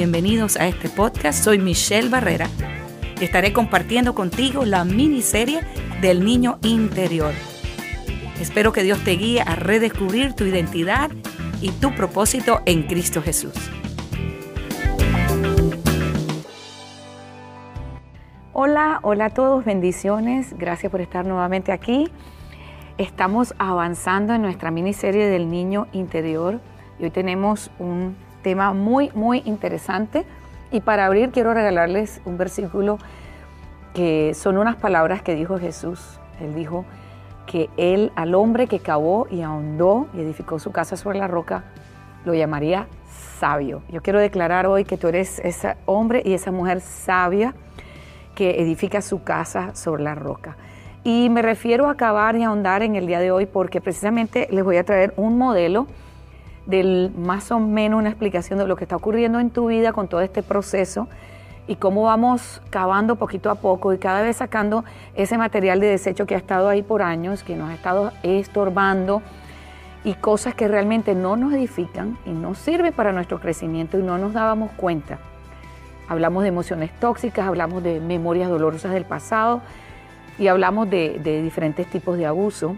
Bienvenidos a este podcast. Soy Michelle Barrera. Estaré compartiendo contigo la miniserie del niño interior. Espero que Dios te guíe a redescubrir tu identidad y tu propósito en Cristo Jesús. Hola, hola a todos, bendiciones. Gracias por estar nuevamente aquí. Estamos avanzando en nuestra miniserie del niño interior y hoy tenemos un tema muy, muy interesante. Y para abrir quiero regalarles un versículo que son unas palabras que dijo Jesús. Él dijo que él al hombre que cavó y ahondó y edificó su casa sobre la roca, lo llamaría sabio. Yo quiero declarar hoy que tú eres ese hombre y esa mujer sabia que edifica su casa sobre la roca. Y me refiero a cavar y ahondar en el día de hoy porque precisamente les voy a traer un modelo del más o menos una explicación de lo que está ocurriendo en tu vida con todo este proceso y cómo vamos cavando poquito a poco y cada vez sacando ese material de desecho que ha estado ahí por años, que nos ha estado estorbando y cosas que realmente no nos edifican y no sirven para nuestro crecimiento y no nos dábamos cuenta. Hablamos de emociones tóxicas, hablamos de memorias dolorosas del pasado, y hablamos de, diferentes tipos de abuso.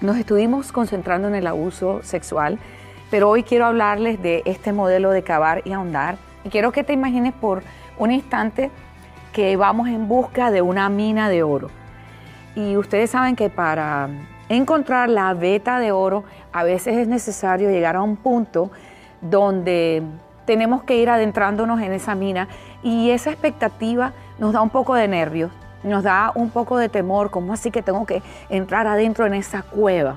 Nos estuvimos concentrando en el abuso sexual, pero hoy quiero hablarles de este modelo de cavar y ahondar. Y quiero que te imagines por un instante que vamos en busca de una mina de oro. Y ustedes saben que para encontrar la veta de oro a veces es necesario llegar a un punto donde tenemos que ir adentrándonos en esa mina y esa expectativa nos da un poco de nervios, nos da un poco de temor, como así que tengo que entrar adentro en esa cueva?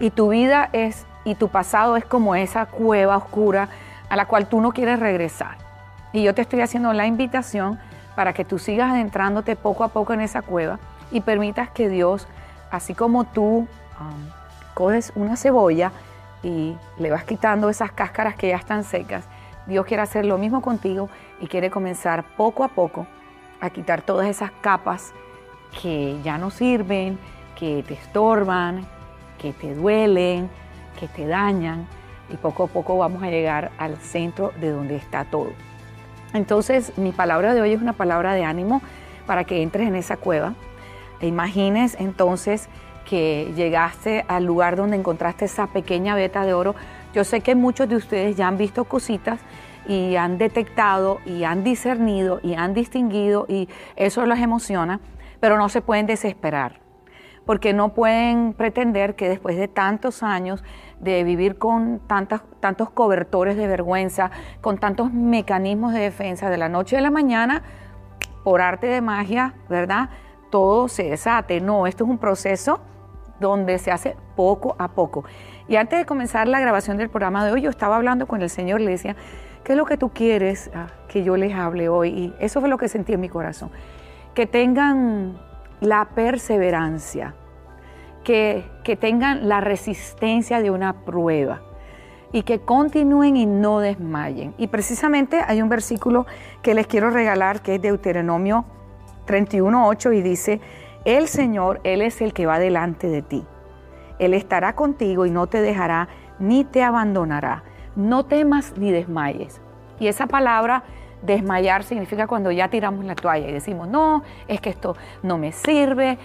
Y tu vida es, y tu pasado es como esa cueva oscura a la cual tú no quieres regresar. Y yo te estoy haciendo la invitación para que tú sigas adentrándote poco a poco en esa cueva y permitas que Dios, así como tú um, coges una cebolla y le vas quitando esas cáscaras que ya están secas, Dios quiere hacer lo mismo contigo y quiere comenzar poco a poco a quitar todas esas capas que ya no sirven, que te estorban, que te duelen, te dañan y poco a poco vamos a llegar al centro de donde está todo. Entonces mi palabra de hoy es una palabra de ánimo para que entres en esa cueva. E imagines entonces que llegaste al lugar donde encontraste esa pequeña veta de oro. Yo sé que muchos de ustedes ya han visto cositas y han detectado y han discernido y han distinguido y eso los emociona, pero no se pueden desesperar, porque no pueden pretender que después de tantos años de vivir con tantas, tantos cobertores de vergüenza, con tantos mecanismos de defensa de la noche a la mañana, por arte de magia, ¿verdad? Todo se desate. No, esto es un proceso donde se hace poco a poco. Y antes de comenzar la grabación del programa de hoy, yo estaba hablando con el Señor, le decía, ¿qué es lo que tú quieres ah, que yo les hable hoy? Y eso fue lo que sentí en mi corazón. Que tengan la perseverancia, que, que tengan la resistencia de una prueba y que continúen y no desmayen. Y precisamente hay un versículo que les quiero regalar que es Deuteronomio 31.8 y dice, el Señor, Él es el que va delante de ti. Él estará contigo y no te dejará ni te abandonará no temas ni desmayes. Y esa palabra desmayar significa cuando ya tiramos la toalla y decimos, no, es que esto no me sirve,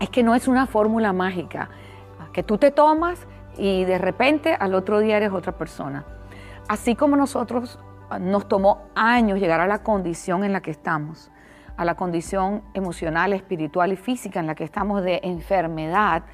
es que no es una fórmula mágica, que tú te tomas y de repente al otro día eres otra persona. Así como nosotros ah, nos tomó años llegar a la condición en la que estamos, a la condición emocional, espiritual y física en la que estamos de enfermedad,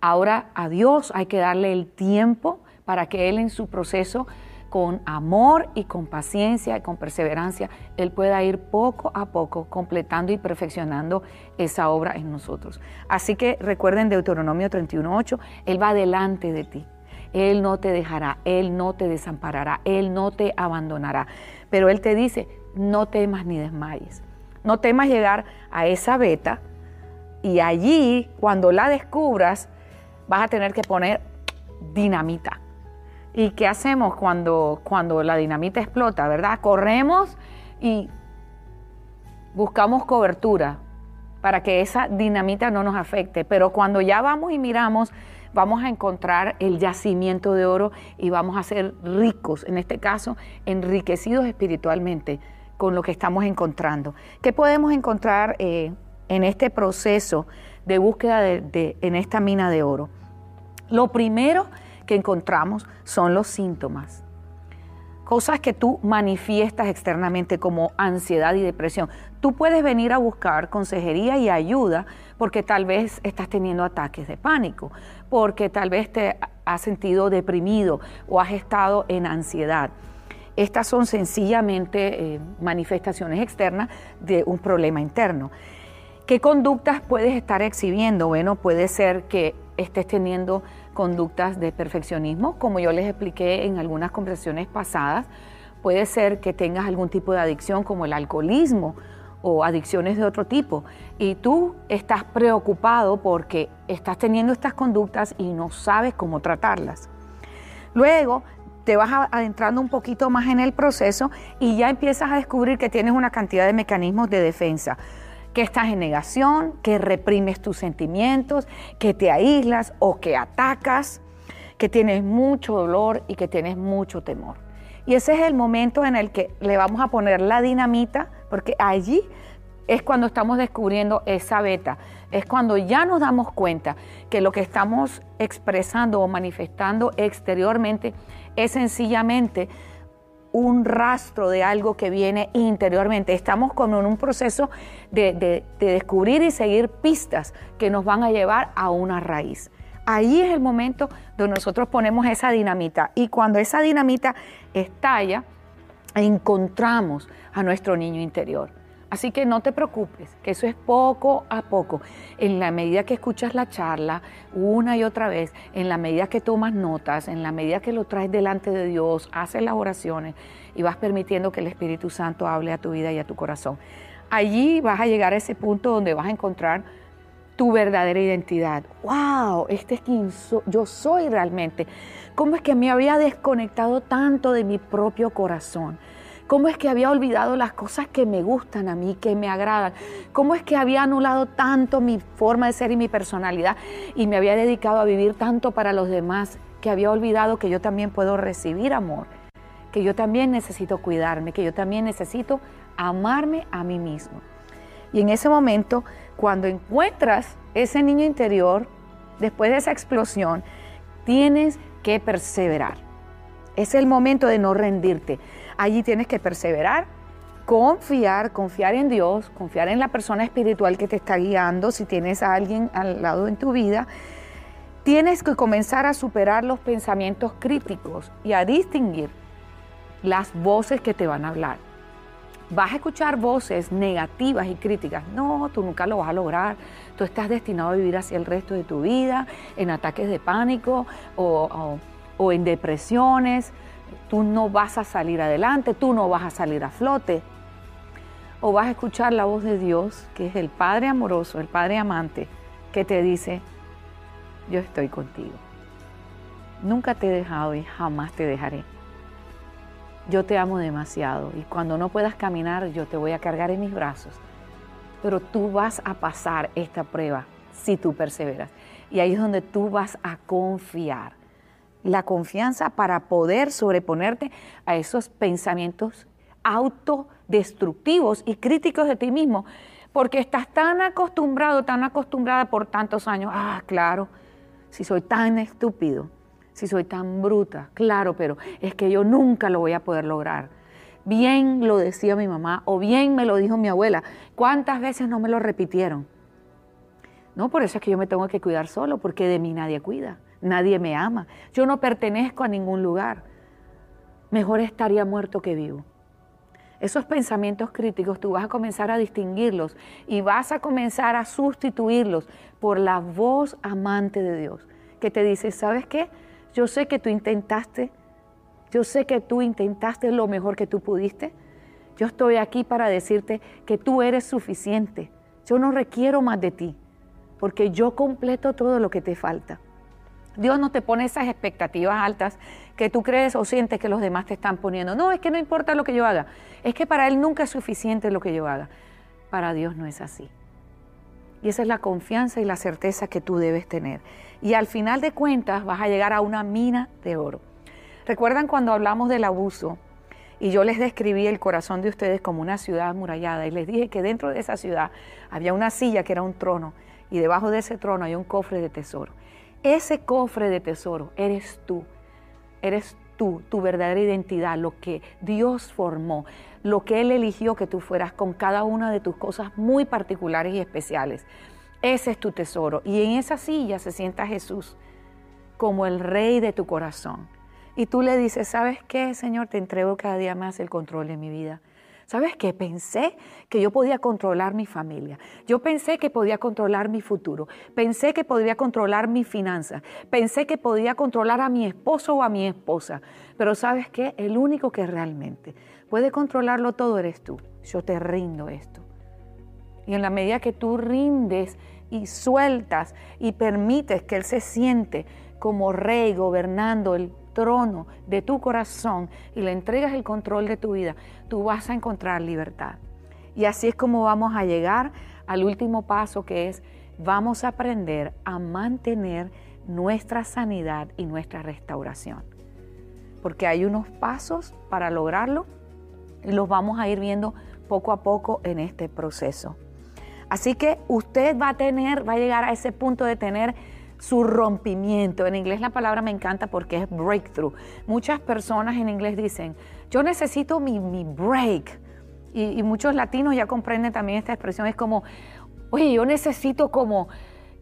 ahora a Dios hay que darle el tiempo para que Él en su proceso, con amor y con paciencia y con perseverancia, Él pueda ir poco a poco completando y perfeccionando esa obra en nosotros. Así que recuerden Deuteronomio 31.8, Él va delante de ti. Él no te dejará, Él no te desamparará, Él no te abandonará. Pero Él te dice, no temas ni desmayes. No temas llegar a esa beta y allí, cuando la descubras, vas a tener que poner dinamita. ¿Y qué hacemos cuando, cuando la dinamita explota, verdad? Corremos y buscamos cobertura, para que esa dinamita no nos afecte. Pero cuando ya vamos y miramos, vamos a encontrar el yacimiento de oro y vamos a ser ricos, en este caso, enriquecidos espiritualmente con lo que estamos encontrando. ¿Qué podemos encontrar eh, en este proceso de búsqueda de, en esta mina de oro? Lo primero que encontramos son los síntomas cosas que tú manifiestas externamente como ansiedad y depresión. Tú puedes venir a buscar consejería y ayuda porque tal vez estás teniendo ataques de pánico, porque tal vez te has sentido deprimido o has estado en ansiedad. Estas son sencillamente eh, manifestaciones externas de un problema interno. ¿Qué conductas puedes estar exhibiendo? Bueno, puede ser que estés teniendo conductas de perfeccionismo, como yo les expliqué en algunas conversaciones pasadas. Puede ser que tengas algún tipo de adicción como el alcoholismo o adicciones de otro tipo. Y tú estás preocupado porque estás teniendo estas conductas y no sabes cómo tratarlas. Luego te vas adentrando un poquito más en el proceso y ya empiezas a descubrir que tienes una cantidad de mecanismos de defensa que estás en negación, que reprimes tus sentimientos, que te aíslas o que atacas, que tienes mucho dolor y que tienes mucho temor. Y ese es el momento en el que le vamos a poner la dinamita, porque allí es cuando estamos descubriendo esa beta, es cuando ya nos damos cuenta que lo que estamos expresando o manifestando exteriormente es sencillamente un rastro de algo que viene interiormente. Estamos como en un proceso de, descubrir y seguir pistas que nos van a llevar a una raíz. Ahí es el momento donde nosotros ponemos esa dinamita y cuando esa dinamita estalla, encontramos a nuestro niño interior. Así que no te preocupes, que eso es poco a poco. En la medida que escuchas la charla una y otra vez, en la medida que tomas notas, en la medida que lo traes delante de Dios, haces las oraciones y vas permitiendo que el Espíritu Santo hable a tu vida y a tu corazón. Allí vas a llegar a ese punto donde vas a encontrar tu verdadera identidad. ¡Wow! Este es quien yo soy realmente. ¿Cómo es que me había desconectado tanto de mi propio corazón? ¿Cómo es que había olvidado las cosas que me gustan a mí, que me agradan? ¿Cómo es que había anulado tanto mi forma de ser y mi personalidad y me había dedicado a vivir tanto para los demás que había olvidado que yo también puedo recibir amor, que yo también necesito cuidarme, que yo también necesito amarme a mí mismo? Y en ese momento, cuando encuentras ese niño interior, después de esa explosión, tienes que perseverar. Es el momento de no rendirte. Allí tienes que perseverar, confiar, confiar en Dios, confiar en la persona espiritual que te está guiando, si tienes a alguien al lado en tu vida. Tienes que comenzar a superar los pensamientos críticos y a distinguir las voces que te van a hablar. Vas a escuchar voces negativas y críticas. No, tú nunca lo vas a lograr. Tú estás destinado a vivir así el resto de tu vida, en ataques de pánico o, o, o en depresiones tú no vas a salir adelante, tú no vas a salir a flote. O vas a escuchar la voz de Dios, que es el Padre amoroso, el Padre amante, que te dice, yo estoy contigo. Nunca te he dejado y jamás te dejaré. Yo te amo demasiado y cuando no puedas caminar yo te voy a cargar en mis brazos. Pero tú vas a pasar esta prueba si tú perseveras. Y ahí es donde tú vas a confiar la confianza para poder sobreponerte a esos pensamientos autodestructivos y críticos de ti mismo, porque estás tan acostumbrado, tan acostumbrada por tantos años, ah, claro, si soy tan estúpido, si soy tan bruta, claro, pero es que yo nunca lo voy a poder lograr. Bien lo decía mi mamá o bien me lo dijo mi abuela. ¿Cuántas veces no me lo repitieron? No, por eso es que yo me tengo que cuidar solo, porque de mí nadie cuida nadie me ama, yo no pertenezco a ningún lugar, mejor estaría muerto que vivo. Esos pensamientos críticos tú vas a comenzar a distinguirlos y vas a comenzar a sustituirlos por la voz amante de Dios, que te dice, ¿sabes qué? Yo sé que tú intentaste, yo sé que tú intentaste lo mejor que tú pudiste. Yo estoy aquí para decirte que tú eres suficiente. Yo no requiero más de ti, porque yo completo todo lo que te falta. Dios no te pone esas expectativas altas que tú crees o sientes que los demás te están poniendo. No, es que no importa lo que yo haga. Es que para Él nunca es suficiente lo que yo haga. Para Dios no es así. Y esa es la confianza y la certeza que tú debes tener. Y al final de cuentas vas a llegar a una mina de oro. ¿Recuerdan cuando hablamos del abuso? Y yo les describí el corazón de ustedes como una ciudad amurallada y les dije que dentro de esa ciudad había una silla que era un trono y debajo de ese trono hay un cofre de tesoro. Ese cofre de tesoro eres tú, eres tú, tu verdadera identidad, lo que Dios formó, lo que Él eligió que tú fueras con cada una de tus cosas muy particulares y especiales. Ese es tu tesoro. Y en esa silla se sienta Jesús como el rey de tu corazón. Y tú le dices, ¿sabes qué, Señor? Te entrego cada día más el control de mi vida. ¿Sabes qué? Pensé que yo podía controlar mi familia. Yo pensé que podía controlar mi futuro. Pensé que podría controlar mis finanzas. Pensé que podía controlar a mi esposo o a mi esposa. Pero ¿sabes qué? El único que realmente puede controlarlo todo eres tú. Yo te rindo esto. Y en la medida que tú rindes y sueltas y permites que Él se siente como rey gobernando el trono de tu corazón y le entregas el control de tu vida, tú vas a encontrar libertad. Y así es como vamos a llegar al último paso que es, vamos a aprender a mantener nuestra sanidad y nuestra restauración. Porque hay unos pasos para lograrlo y los vamos a ir viendo poco a poco en este proceso. Así que usted va a tener, va a llegar a ese punto de tener su rompimiento. En inglés la palabra me encanta porque es breakthrough. Muchas personas en inglés dicen, yo necesito mi, break. Y, muchos latinos ya comprenden también esta expresión. Es como, oye, yo necesito como,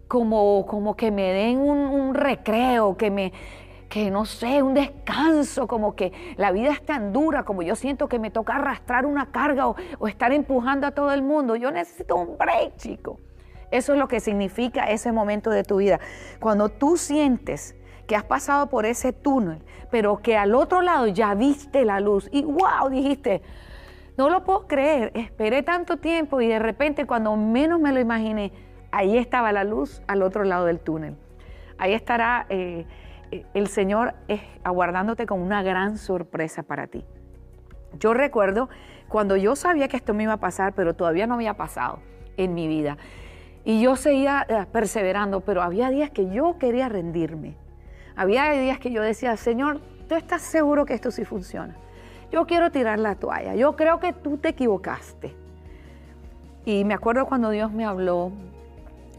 como, como que me den un, recreo, que me, que no sé, un descanso, como que la vida es tan dura, como yo siento que me toca arrastrar una carga o, o estar empujando a todo el mundo. Yo necesito un break, chico. Eso es lo que significa ese momento de tu vida. Cuando tú sientes que has pasado por ese túnel, pero que al otro lado ya viste la luz y wow, dijiste, no lo puedo creer, esperé tanto tiempo y de repente cuando menos me lo imaginé, ahí estaba la luz al otro lado del túnel. Ahí estará eh, eh, el Señor aguardándote con una gran sorpresa para ti. Yo recuerdo cuando yo sabía que esto me iba a pasar, pero todavía no había pasado en mi vida. Y yo seguía eh, perseverando, pero había días que yo quería rendirme. Había días que yo decía, Señor, ¿tú estás seguro que esto sí funciona? Yo quiero tirar la toalla. Yo creo que tú te equivocaste. Y me acuerdo cuando Dios me habló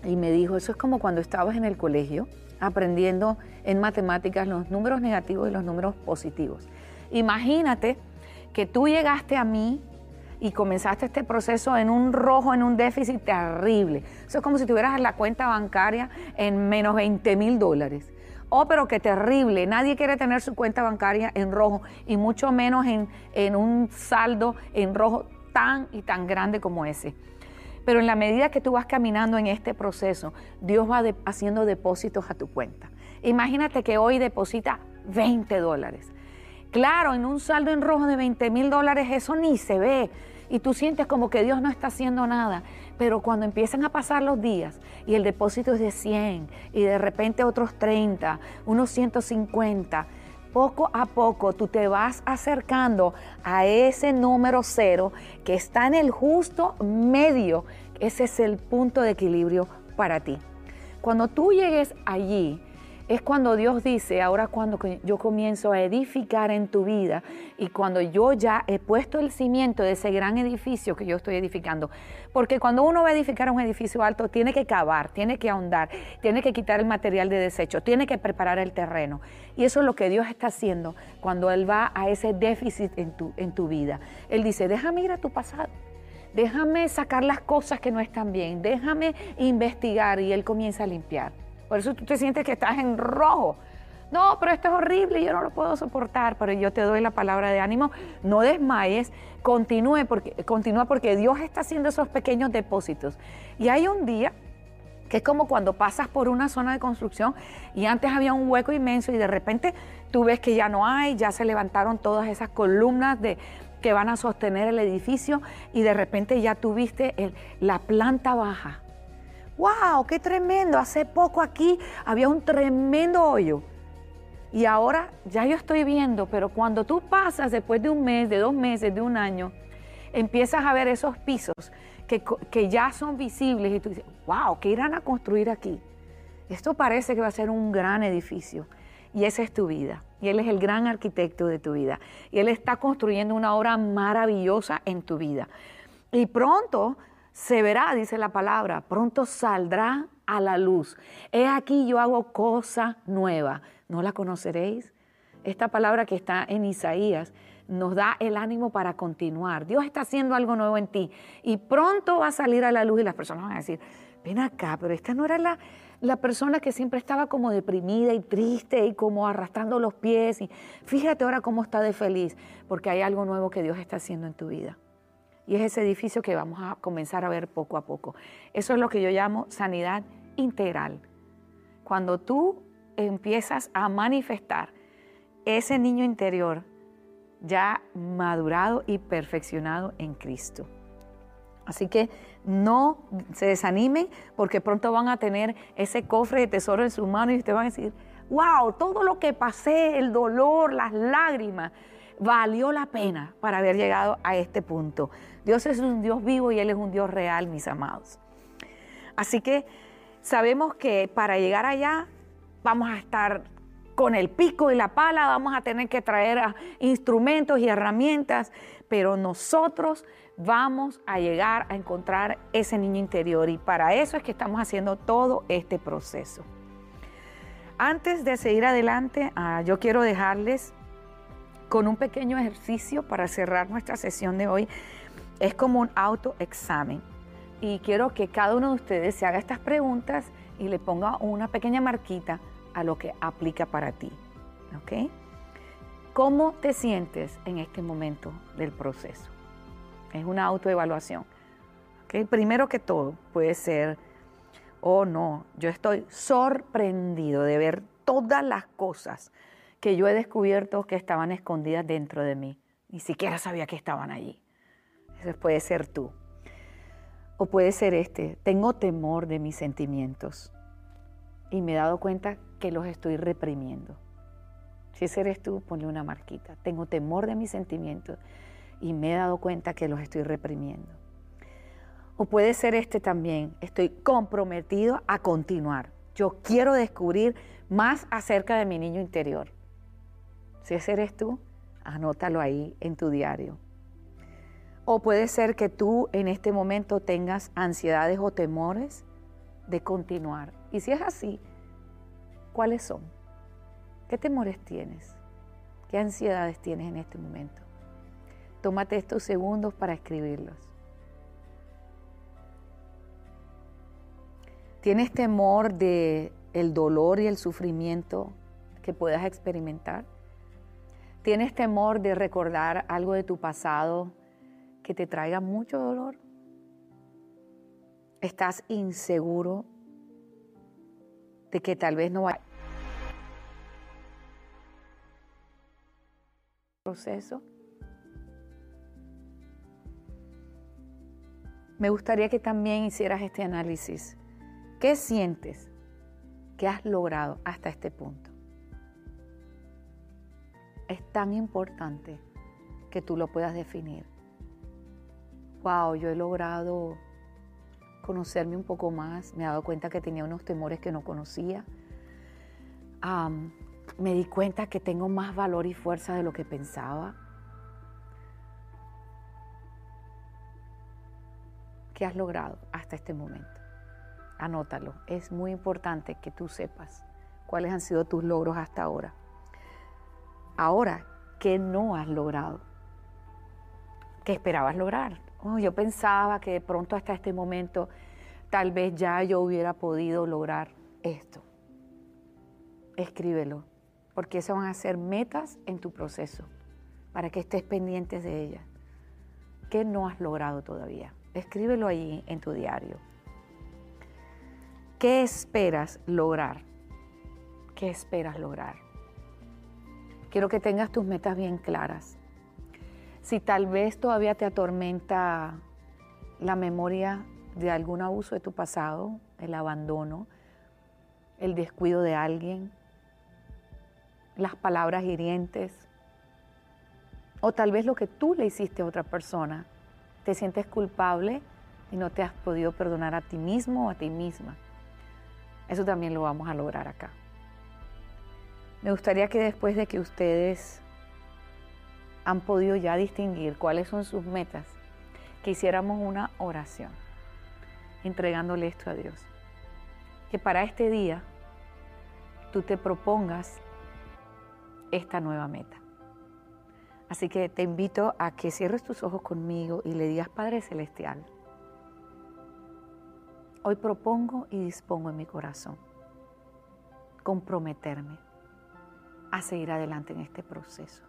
y me dijo, eso es como cuando estabas en el colegio aprendiendo en matemáticas los números negativos y los números positivos. Imagínate que tú llegaste a mí y comenzaste este proceso en un rojo, en un déficit terrible. Eso es como si tuvieras la cuenta bancaria en menos 20 mil dólares. Oh, pero qué terrible. Nadie quiere tener su cuenta bancaria en rojo y mucho menos en, en un saldo en rojo tan y tan grande como ese. Pero en la medida que tú vas caminando en este proceso, Dios va haciendo depósitos a tu cuenta. Imagínate que hoy deposita 20 dólares. Claro, en un saldo en rojo de 20 mil dólares eso ni se ve y tú sientes como que Dios no está haciendo nada. Pero cuando empiezan a pasar los días y el depósito es de 100 y de repente otros 30, unos 150, poco a poco tú te vas acercando a ese número cero que está en el justo medio. Ese es el punto de equilibrio para ti. Cuando tú llegues allí, es cuando Dios dice, ahora cuando yo comienzo a edificar en tu vida y cuando yo ya he puesto el cimiento de ese gran edificio que yo estoy edificando. Porque cuando uno va a edificar un edificio alto, tiene que cavar, tiene que ahondar, tiene que quitar el material de desecho, tiene que preparar el terreno. Y eso es lo que Dios está haciendo cuando Él va a ese déficit en tu, en tu vida. Él dice, déjame ir a tu pasado déjame sacar las cosas que no están bien, déjame investigar y Él comienza a limpiar. Por eso tú te sientes que estás en rojo. No, pero esto es horrible, yo no lo puedo soportar, pero yo te doy la palabra de ánimo, no desmayes, continúe porque, continúa porque Dios está haciendo esos pequeños depósitos. Y hay un día que es como cuando pasas por una zona de construcción y antes había un hueco inmenso y de repente tú ves que ya no hay, ya se levantaron todas esas columnas de, que van a sostener el edificio y de repente ya tuviste la planta baja ¡Wow! ¡Qué tremendo! Hace poco aquí había un tremendo hoyo. Y ahora ya yo estoy viendo, pero cuando tú pasas después de un mes, de dos meses, de un año, empiezas a ver esos pisos que, que ya son visibles y tú dices, wow, ¿qué irán a construir aquí? Esto parece que va a ser un gran edificio. Y esa es tu vida. Y Él es el gran arquitecto de tu vida. Y Él está construyendo una obra maravillosa en tu vida. Y pronto se verá, dice la palabra, pronto saldrá a la luz. He aquí yo hago cosa nueva. ¿No la conoceréis? Esta palabra que está en Isaías nos da el ánimo para continuar. Dios está haciendo algo nuevo en ti y pronto va a salir a la luz y las personas van a decir, ven acá, pero esta no era la, la persona que siempre estaba como deprimida y triste y como arrastrando los pies. Y fíjate ahora cómo está de feliz, porque hay algo nuevo que Dios está haciendo en tu vida. Y es ese edificio que vamos a comenzar a ver poco a poco. Eso es lo que yo llamo sanidad integral. Cuando tú empiezas a manifestar ese niño interior ya madurado y perfeccionado en Cristo. Así que no se desanimen porque pronto van a tener ese cofre de tesoro en sus manos y ustedes van a decir, wow, todo lo que pasé, el dolor, las lágrimas, valió la pena para haber llegado a este punto. Dios es un Dios vivo y Él es un Dios real, mis amados. Así que sabemos que para llegar allá vamos a estar con el pico y la pala, vamos a tener que traer instrumentos y herramientas, pero nosotros vamos a llegar a encontrar ese niño interior y para eso es que estamos haciendo todo este proceso. Antes de seguir adelante, ah, yo quiero dejarles con un pequeño ejercicio para cerrar nuestra sesión de hoy. Es como un autoexamen y quiero que cada uno de ustedes se haga estas preguntas y le ponga una pequeña marquita a lo que aplica para ti. ¿Ok? ¿Cómo te sientes en este momento del proceso? Es una autoevaluación. ¿Ok? Primero que todo, puede ser, oh no, yo estoy sorprendido de ver todas las cosas que yo he descubierto que estaban escondidas dentro de mí. Ni siquiera sabía que estaban allí. Eso puede ser tú. O puede ser este, tengo temor de mis sentimientos y me he dado cuenta que los estoy reprimiendo. Si ese eres tú, ponle una marquita. Tengo temor de mis sentimientos y me he dado cuenta que los estoy reprimiendo. O puede ser este también, estoy comprometido a continuar. Yo quiero descubrir más acerca de mi niño interior. Si ese eres tú, anótalo ahí en tu diario. O puede ser que tú en este momento tengas ansiedades o temores de continuar. Y si es así, ¿cuáles son? ¿Qué temores tienes? ¿Qué ansiedades tienes en este momento? Tómate estos segundos para escribirlos. ¿Tienes temor de el dolor y el sufrimiento que puedas experimentar? ¿Tienes temor de recordar algo de tu pasado que te traiga mucho dolor? ¿Estás inseguro de que tal vez no va proceso? Me gustaría que también hicieras este análisis. ¿Qué sientes que has logrado hasta este punto? Es tan importante que tú lo puedas definir. Wow, yo he logrado conocerme un poco más, me he dado cuenta que tenía unos temores que no conocía. me di cuenta que tengo más valor y fuerza de lo que pensaba. ¿Qué has logrado hasta este momento? Anótalo. Es muy importante que tú sepas cuáles han sido tus logros hasta ahora. Ahora, ¿qué no has logrado? ¿Qué esperabas lograr? Oh, yo pensaba que de pronto hasta este momento tal vez ya yo hubiera podido lograr esto. Escríbelo, porque eso van a ser metas en tu proceso, para que estés pendientes de ellas. ¿Qué no has logrado todavía? Escríbelo allí en tu diario. ¿Qué esperas lograr? ¿Qué esperas lograr? Quiero que tengas tus metas bien claras si tal vez todavía te atormenta la memoria de algún abuso de tu pasado, el abandono, el descuido de alguien, las palabras hirientes, o tal vez lo que tú le hiciste a otra persona, te sientes culpable y no te has podido perdonar a ti mismo o a ti misma. Eso también lo vamos a lograr acá. Me gustaría que después de que ustedes han podido ya distinguir cuáles son sus metas, que hiciéramos una oración entregándole esto a Dios. Que para este día tú te propongas esta nueva meta. Así que te invito a que cierres tus ojos conmigo y le digas, Padre Celestial, hoy propongo y dispongo en mi corazón comprometerme a seguir adelante en este proceso.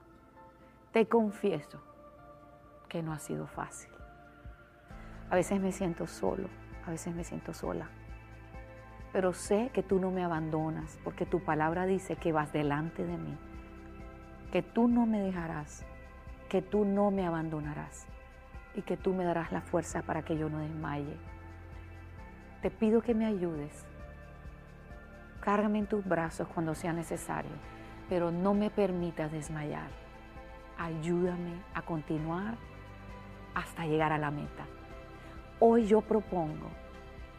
Te confieso que no ha sido fácil. A veces me siento solo, a veces me siento sola. Pero sé que tú no me abandonas porque tu palabra dice que vas delante de mí, que tú no me dejarás, que tú no me abandonarás y que tú me darás la fuerza para que yo no desmaye. Te pido que me ayudes. Cárgame en tus brazos cuando sea necesario, pero no me permitas desmayar. Ayúdame a continuar hasta llegar a la meta. Hoy yo propongo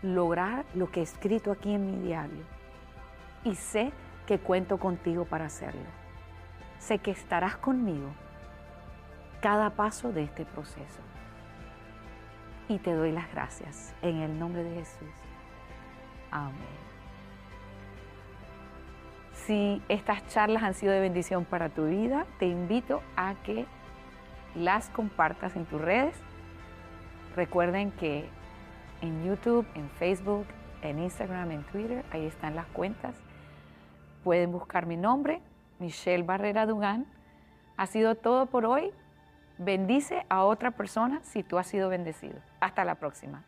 lograr lo que he escrito aquí en mi diario y sé que cuento contigo para hacerlo. Sé que estarás conmigo cada paso de este proceso. Y te doy las gracias en el nombre de Jesús. Amén. Si estas charlas han sido de bendición para tu vida, te invito a que las compartas en tus redes Recuerden que en YouTube, en Facebook, en Instagram, en Twitter, ahí están las cuentas. Pueden buscar mi nombre, Michelle Barrera Dugán. Ha sido todo por hoy. Bendice a otra persona si tú has sido bendecido. Hasta la próxima.